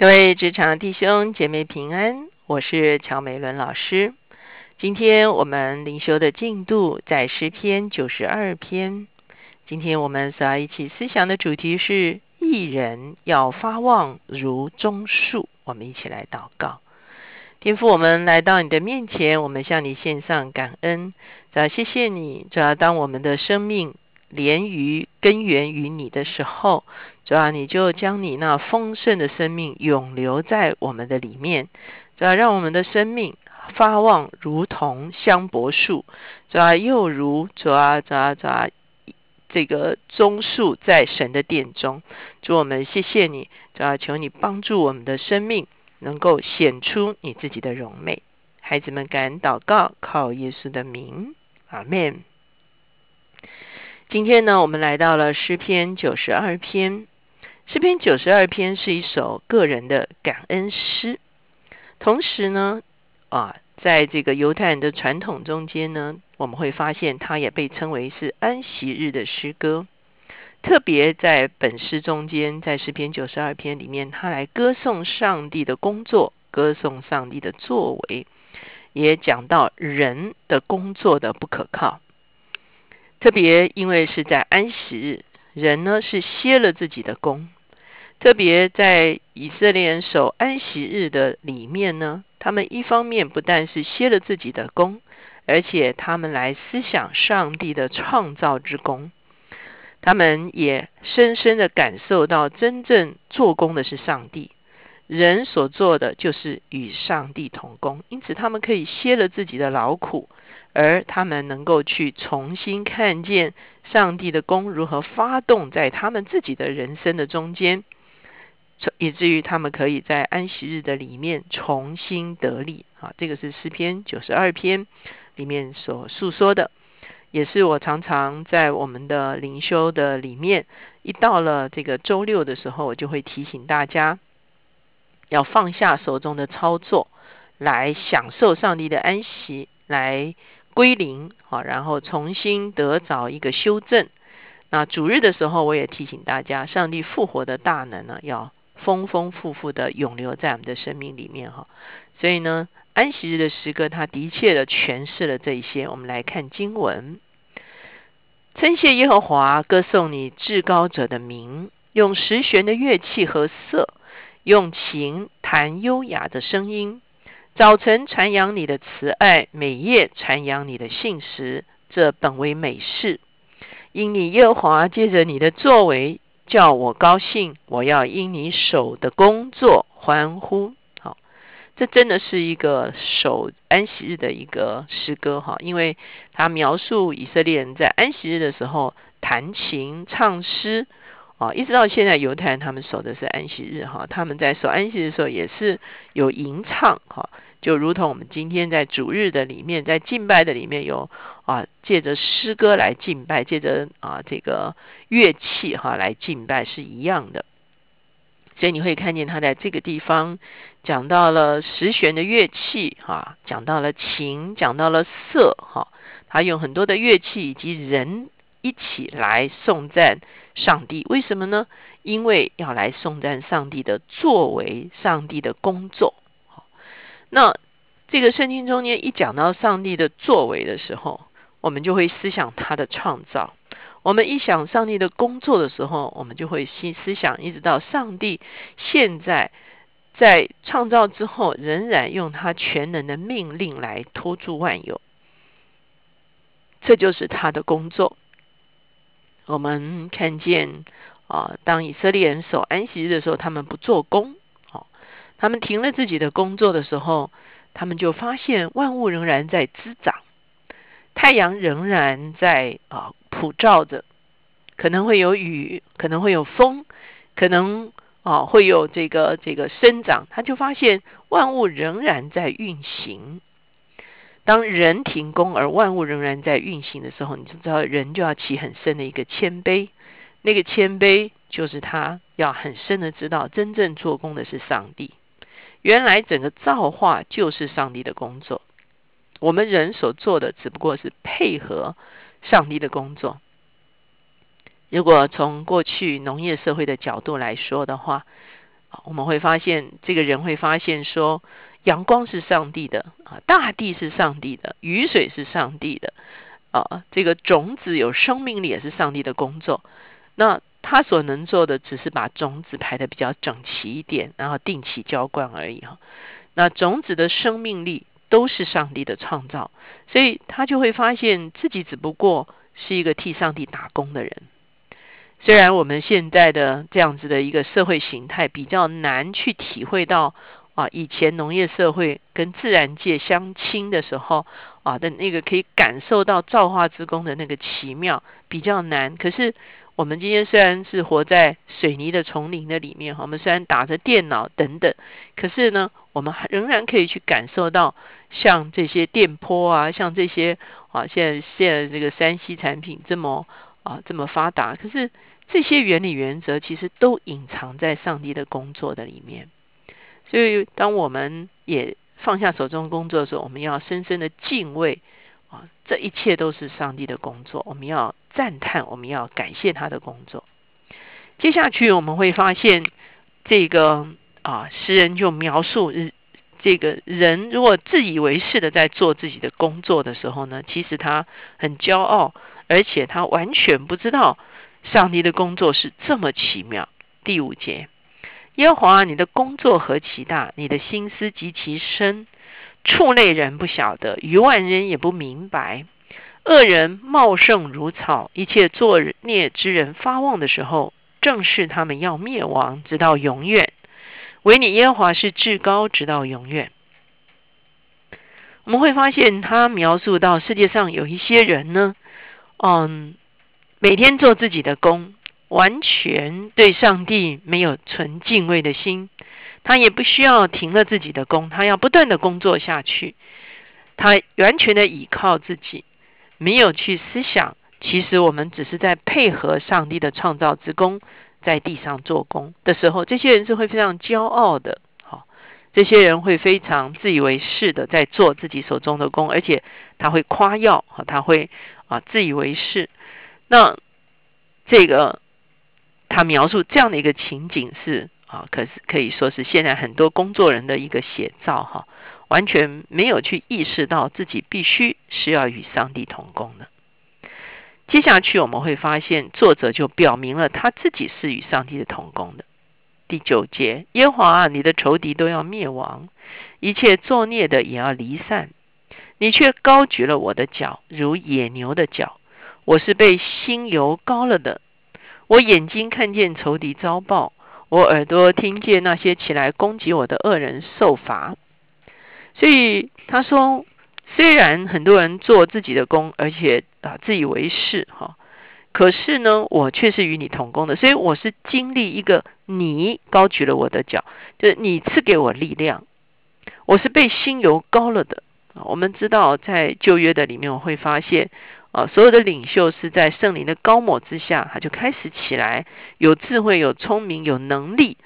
各位职场弟兄姐妹平安，我是乔美伦老师。今天我们灵修的进度在诗篇九十二篇。今天我们所要一起思想的主题是：一人要发旺如棕树。我们一起来祷告，天父，我们来到你的面前，我们向你献上感恩。主要谢谢你，主要当我们的生命连于根源于你的时候。主要你就将你那丰盛的生命永留在我们的里面，主要让我们的生命发旺，如同香柏树，主要又如主啊主啊主啊这个棕树在神的殿中。主我们谢谢你，主要求你帮助我们的生命能够显出你自己的荣美。孩子们感恩祷告，靠耶稣的名，阿门。今天呢，我们来到了诗篇九十二篇。诗篇九十二篇是一首个人的感恩诗，同时呢，啊，在这个犹太人的传统中间呢，我们会发现它也被称为是安息日的诗歌。特别在本诗中间，在诗篇九十二篇里面，他来歌颂上帝的工作，歌颂上帝的作为，也讲到人的工作的不可靠。特别因为是在安息日，人呢是歇了自己的功。特别在以色列人守安息日的里面呢，他们一方面不但是歇了自己的功，而且他们来思想上帝的创造之功，他们也深深的感受到真正做工的是上帝，人所做的就是与上帝同工，因此他们可以歇了自己的劳苦，而他们能够去重新看见上帝的功如何发动在他们自己的人生的中间。以至于他们可以在安息日的里面重新得力啊！这个是诗篇九十二篇里面所诉说的，也是我常常在我们的灵修的里面，一到了这个周六的时候，我就会提醒大家要放下手中的操作，来享受上帝的安息，来归零啊，然后重新得着一个修正。那主日的时候，我也提醒大家，上帝复活的大能呢，要。丰丰富富的永留在我们的生命里面哈，所以呢，安息日的诗歌，它的确的诠释了这一些。我们来看经文，称谢耶和华，歌颂你至高者的名，用十弦的乐器和瑟，用琴弹优雅的声音。早晨传扬你的慈爱，每夜传扬你的信实，这本为美事。因你耶和华借着你的作为。叫我高兴，我要因你手的工作欢呼。好，这真的是一个守安息日的一个诗歌哈，因为他描述以色列人在安息日的时候弹琴唱诗啊，一直到现在犹太人他们守的是安息日哈，他们在守安息日的时候也是有吟唱哈。就如同我们今天在主日的里面，在敬拜的里面有啊，借着诗歌来敬拜，借着啊这个乐器哈来敬拜是一样的。所以你会看见他在这个地方讲到了十弦的乐器哈，讲到了琴，讲到了瑟哈，他用很多的乐器以及人一起来颂赞上帝。为什么呢？因为要来颂赞上帝的作为，上帝的工作。那这个圣经中间一讲到上帝的作为的时候，我们就会思想他的创造；我们一想上帝的工作的时候，我们就会思思想，一直到上帝现在在创造之后，仍然用他全能的命令来托住万有，这就是他的工作。我们看见啊，当以色列人守安息日的时候，他们不做工。哦他们停了自己的工作的时候，他们就发现万物仍然在滋长，太阳仍然在啊普照着，可能会有雨，可能会有风，可能啊会有这个这个生长。他就发现万物仍然在运行。当人停工而万物仍然在运行的时候，你就知道人就要起很深的一个谦卑。那个谦卑就是他要很深的知道，真正做工的是上帝。原来整个造化就是上帝的工作，我们人所做的只不过是配合上帝的工作。如果从过去农业社会的角度来说的话，我们会发现这个人会发现说，阳光是上帝的啊，大地是上帝的，雨水是上帝的啊，这个种子有生命力也是上帝的工作。那他所能做的只是把种子排的比较整齐一点，然后定期浇灌而已哈。那种子的生命力都是上帝的创造，所以他就会发现自己只不过是一个替上帝打工的人。虽然我们现在的这样子的一个社会形态比较难去体会到啊，以前农业社会跟自然界相亲的时候啊的那个可以感受到造化之功的那个奇妙，比较难。可是我们今天虽然是活在水泥的丛林的里面哈，我们虽然打着电脑等等，可是呢，我们仍然可以去感受到像这些电波啊，像这些啊，现在现在这个三 C 产品这么啊这么发达，可是。这些原理原则其实都隐藏在上帝的工作的里面，所以当我们也放下手中工作的时候，我们要深深的敬畏啊，这一切都是上帝的工作，我们要赞叹，我们要感谢他的工作。接下去我们会发现，这个啊，诗人就描述这个人如果自以为是的在做自己的工作的时候呢，其实他很骄傲，而且他完全不知道。上帝的工作是这么奇妙。第五节，耶和华，你的工作何其大，你的心思极其深，畜类人不晓得，余万人也不明白。恶人茂盛如草，一切作孽之人发旺的时候，正是他们要灭亡，直到永远。唯你耶和华是至高，直到永远。我们会发现，他描述到世界上有一些人呢，嗯。每天做自己的工，完全对上帝没有存敬畏的心。他也不需要停了自己的工，他要不断的工作下去。他完全的倚靠自己，没有去思想。其实我们只是在配合上帝的创造之功，在地上做工的时候，这些人是会非常骄傲的。好，这些人会非常自以为是的在做自己手中的工，而且他会夸耀，他会啊自以为是。那这个他描述这样的一个情景是啊，可是可以说是现在很多工作人的一个写照哈，完全没有去意识到自己必须是要与上帝同工的。接下去我们会发现，作者就表明了他自己是与上帝的同工的。第九节，耶和华，你的仇敌都要灭亡，一切作孽的也要离散，你却高举了我的脚，如野牛的脚。我是被心油膏了的，我眼睛看见仇敌遭报，我耳朵听见那些起来攻击我的恶人受罚。所以他说，虽然很多人做自己的工，而且啊自以为是哈，可是呢，我却是与你同工的。所以我是经历一个你高举了我的脚，就是你赐给我力量。我是被心油高了的。我们知道在旧约的里面，我会发现。啊，所有的领袖是在圣灵的高抹之下，他就开始起来，有智慧、有聪明、有能力，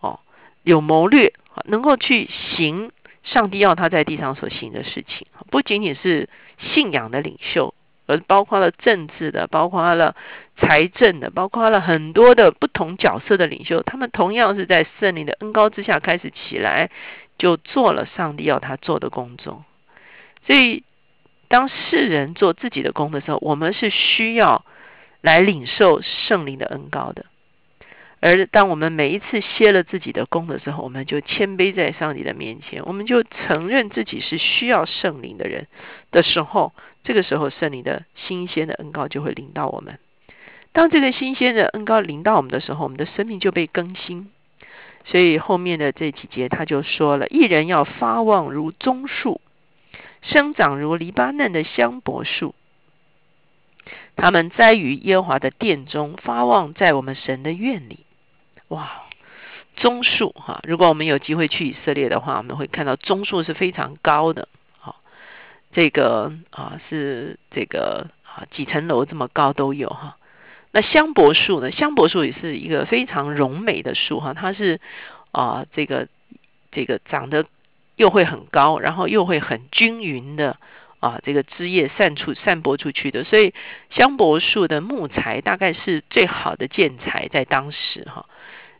哦，有谋略，能够去行上帝要他在地上所行的事情。不仅仅是信仰的领袖，而包括了政治的，包括了财政的，包括了很多的不同角色的领袖，他们同样是在圣灵的恩高之下开始起来，就做了上帝要他做的工作。所以。当世人做自己的工的时候，我们是需要来领受圣灵的恩高的。而当我们每一次歇了自己的功的时候，我们就谦卑在上帝的面前，我们就承认自己是需要圣灵的人的时候，这个时候圣灵的新鲜的恩高就会临到我们。当这个新鲜的恩高临到我们的时候，我们的生命就被更新。所以后面的这几节他就说了：一人要发旺如棕树。生长如黎巴嫩的香柏树，他们栽于耶和华的殿中，发旺在我们神的院里。哇，棕树哈！如果我们有机会去以色列的话，我们会看到棕树是非常高的。好，这个啊是这个啊几层楼这么高都有哈。那香柏树呢？香柏树也是一个非常荣美的树哈，它是啊这个这个长得。又会很高，然后又会很均匀的啊，这个枝叶散出、散播出去的。所以香柏树的木材大概是最好的建材，在当时哈。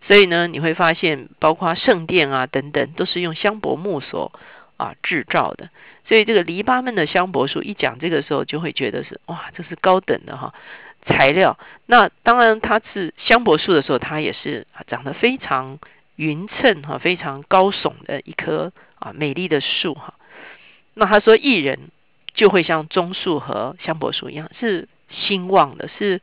所以呢，你会发现，包括圣殿啊等等，都是用香柏木所啊制造的。所以这个黎巴嫩的香柏树一讲这个时候，就会觉得是哇，这是高等的哈材料。那当然，它是香柏树的时候，它也是长得非常匀称哈，非常高耸的一棵啊美丽的树哈。那他说，艺人就会像棕树和香柏树一样，是兴旺的，是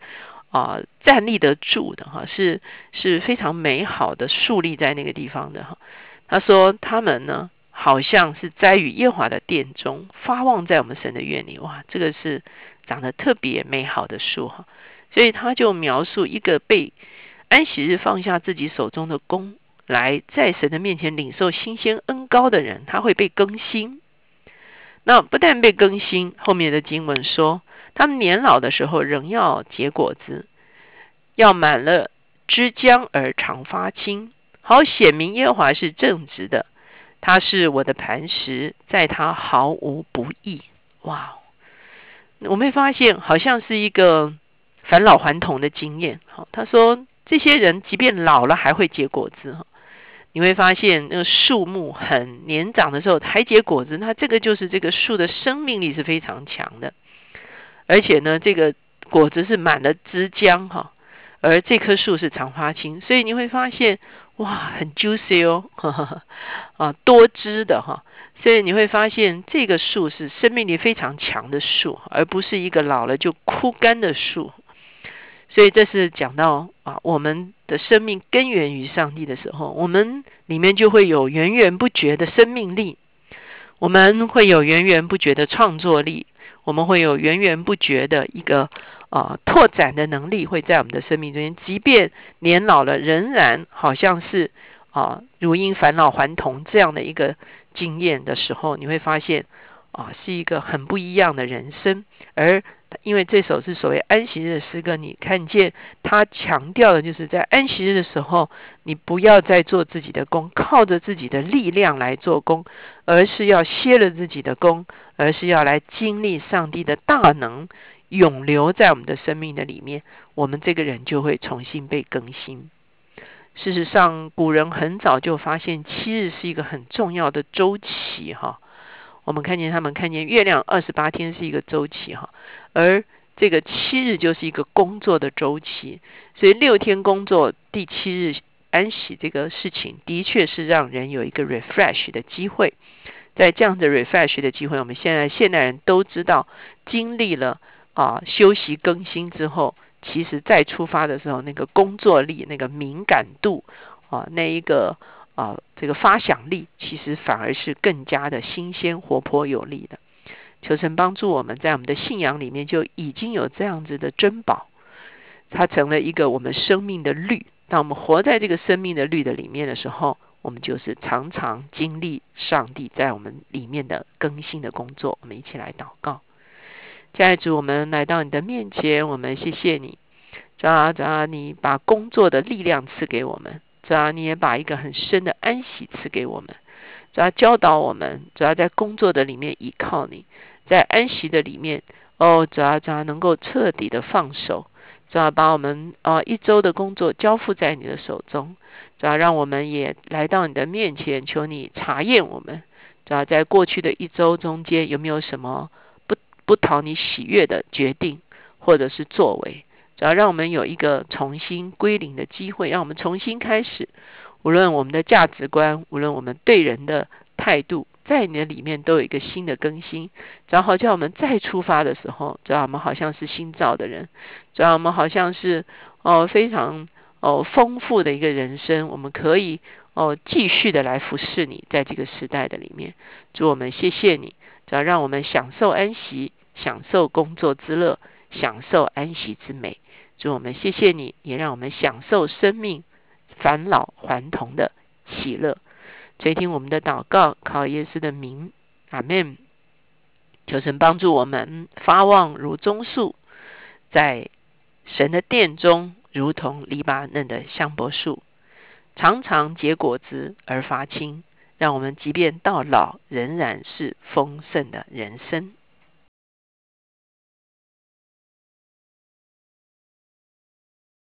啊站立得住的哈，是是非常美好的树立在那个地方的哈。他说，他们呢。好像是栽于耶华的殿中，发旺在我们神的院里。哇，这个是长得特别美好的树哈。所以他就描述一个被安息日放下自己手中的弓，来在神的面前领受新鲜恩高的人，他会被更新。那不但被更新，后面的经文说，他们年老的时候仍要结果子，要满了枝浆而常发青，好显明耶和华是正直的。他是我的磐石，在他毫无不义。哇！我们发现，好像是一个返老还童的经验。好，他说这些人即便老了还会结果子。哈，你会发现那个树木很年长的时候还结果子，那这个就是这个树的生命力是非常强的。而且呢，这个果子是满了枝浆哈，而这棵树是常花青，所以你会发现。哇，很 juicy 哦，呵 呵啊，多汁的哈，所以你会发现这个树是生命力非常强的树，而不是一个老了就枯干的树。所以这是讲到啊，我们的生命根源于上帝的时候，我们里面就会有源源不绝的生命力，我们会有源源不绝的创作力，我们会有源源不绝的一个。啊，拓展的能力会在我们的生命中间，即便年老了，仍然好像是啊，如因返老还童这样的一个经验的时候，你会发现啊，是一个很不一样的人生。而因为这首是所谓安息日的诗歌，你看见他强调的就是在安息日的时候，你不要再做自己的工，靠着自己的力量来做工，而是要歇了自己的工，而是要来经历上帝的大能。永留在我们的生命的里面，我们这个人就会重新被更新。事实上，古人很早就发现七日是一个很重要的周期，哈。我们看见他们看见月亮二十八天是一个周期，哈，而这个七日就是一个工作的周期。所以六天工作，第七日安息，这个事情的确是让人有一个 refresh 的机会。在这样的 refresh 的机会，我们现在现代人都知道，经历了。啊，休息更新之后，其实再出发的时候，那个工作力、那个敏感度啊，那一个啊，这个发想力，其实反而是更加的新鲜、活泼、有力的。求神帮助我们在我们的信仰里面就已经有这样子的珍宝，它成了一个我们生命的律。当我们活在这个生命的律的里面的时候，我们就是常常经历上帝在我们里面的更新的工作。我们一起来祷告。亲爱的主，我们来到你的面前，我们谢谢你。主啊，主啊，你把工作的力量赐给我们；主啊，你也把一个很深的安息赐给我们。主要，教导我们，主要在工作的里面依靠你，在安息的里面，哦，主要，主要，能够彻底的放手。主要，把我们啊一周的工作交付在你的手中。主要，让我们也来到你的面前，求你查验我们。主要，在过去的一周中间，有没有什么？不不讨你喜悦的决定或者是作为，只要让我们有一个重新归零的机会，让我们重新开始。无论我们的价值观，无论我们对人的态度，在你的里面都有一个新的更新。然后叫我们再出发的时候，只要我们好像是新造的人，只要我们好像是哦非常哦丰富的一个人生，我们可以哦继续的来服侍你，在这个时代的里面。祝我们谢谢你，只要让我们享受安息。享受工作之乐，享受安息之美。祝我们谢谢你，也让我们享受生命返老还童的喜乐。垂听我们的祷告，靠耶稣的名，阿门。求神帮助我们发旺如棕树，在神的殿中，如同黎巴嫩的香柏树，常常结果子而发青，让我们即便到老，仍然是丰盛的人生。